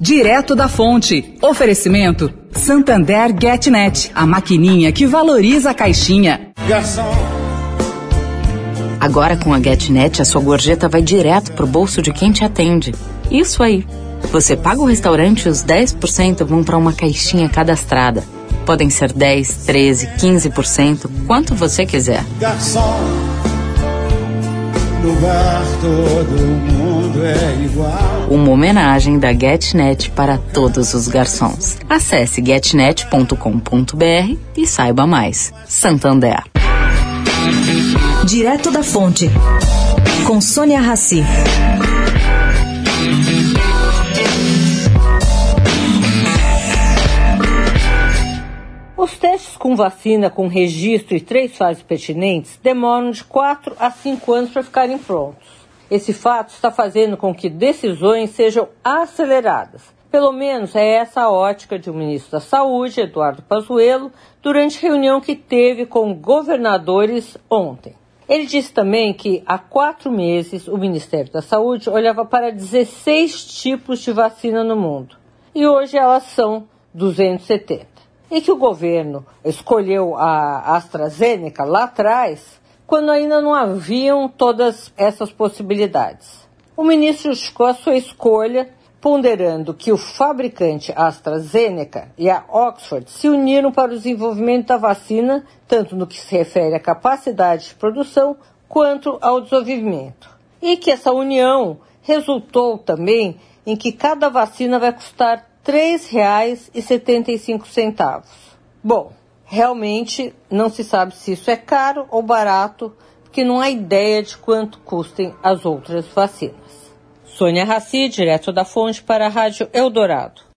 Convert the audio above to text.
Direto da fonte. Oferecimento Santander GetNet, a maquininha que valoriza a caixinha. Garçom. Agora com a GetNet, a sua gorjeta vai direto pro bolso de quem te atende. Isso aí. Você paga o restaurante e os 10% vão para uma caixinha cadastrada. Podem ser 10, 13, 15%, quanto você quiser. Garçom, no bar todo mundo é igual. Uma homenagem da GetNet para todos os garçons. Acesse getnet.com.br e saiba mais. Santander. Direto da Fonte, com Sônia Rassi. Os testes com vacina com registro e três fases pertinentes demoram de 4 a 5 anos para ficarem prontos. Esse fato está fazendo com que decisões sejam aceleradas. Pelo menos é essa a ótica de o ministro da Saúde, Eduardo Pazuello, durante reunião que teve com governadores ontem. Ele disse também que há quatro meses o Ministério da Saúde olhava para 16 tipos de vacina no mundo e hoje elas são 270 e que o governo escolheu a AstraZeneca lá atrás, quando ainda não haviam todas essas possibilidades. O ministro justificou a sua escolha, ponderando que o fabricante AstraZeneca e a Oxford se uniram para o desenvolvimento da vacina, tanto no que se refere à capacidade de produção quanto ao desenvolvimento. E que essa união resultou também em que cada vacina vai custar R$ 3,75. Bom, realmente não se sabe se isso é caro ou barato, porque não há ideia de quanto custem as outras vacinas. Sônia Raci, direto da fonte para a Rádio Eldorado.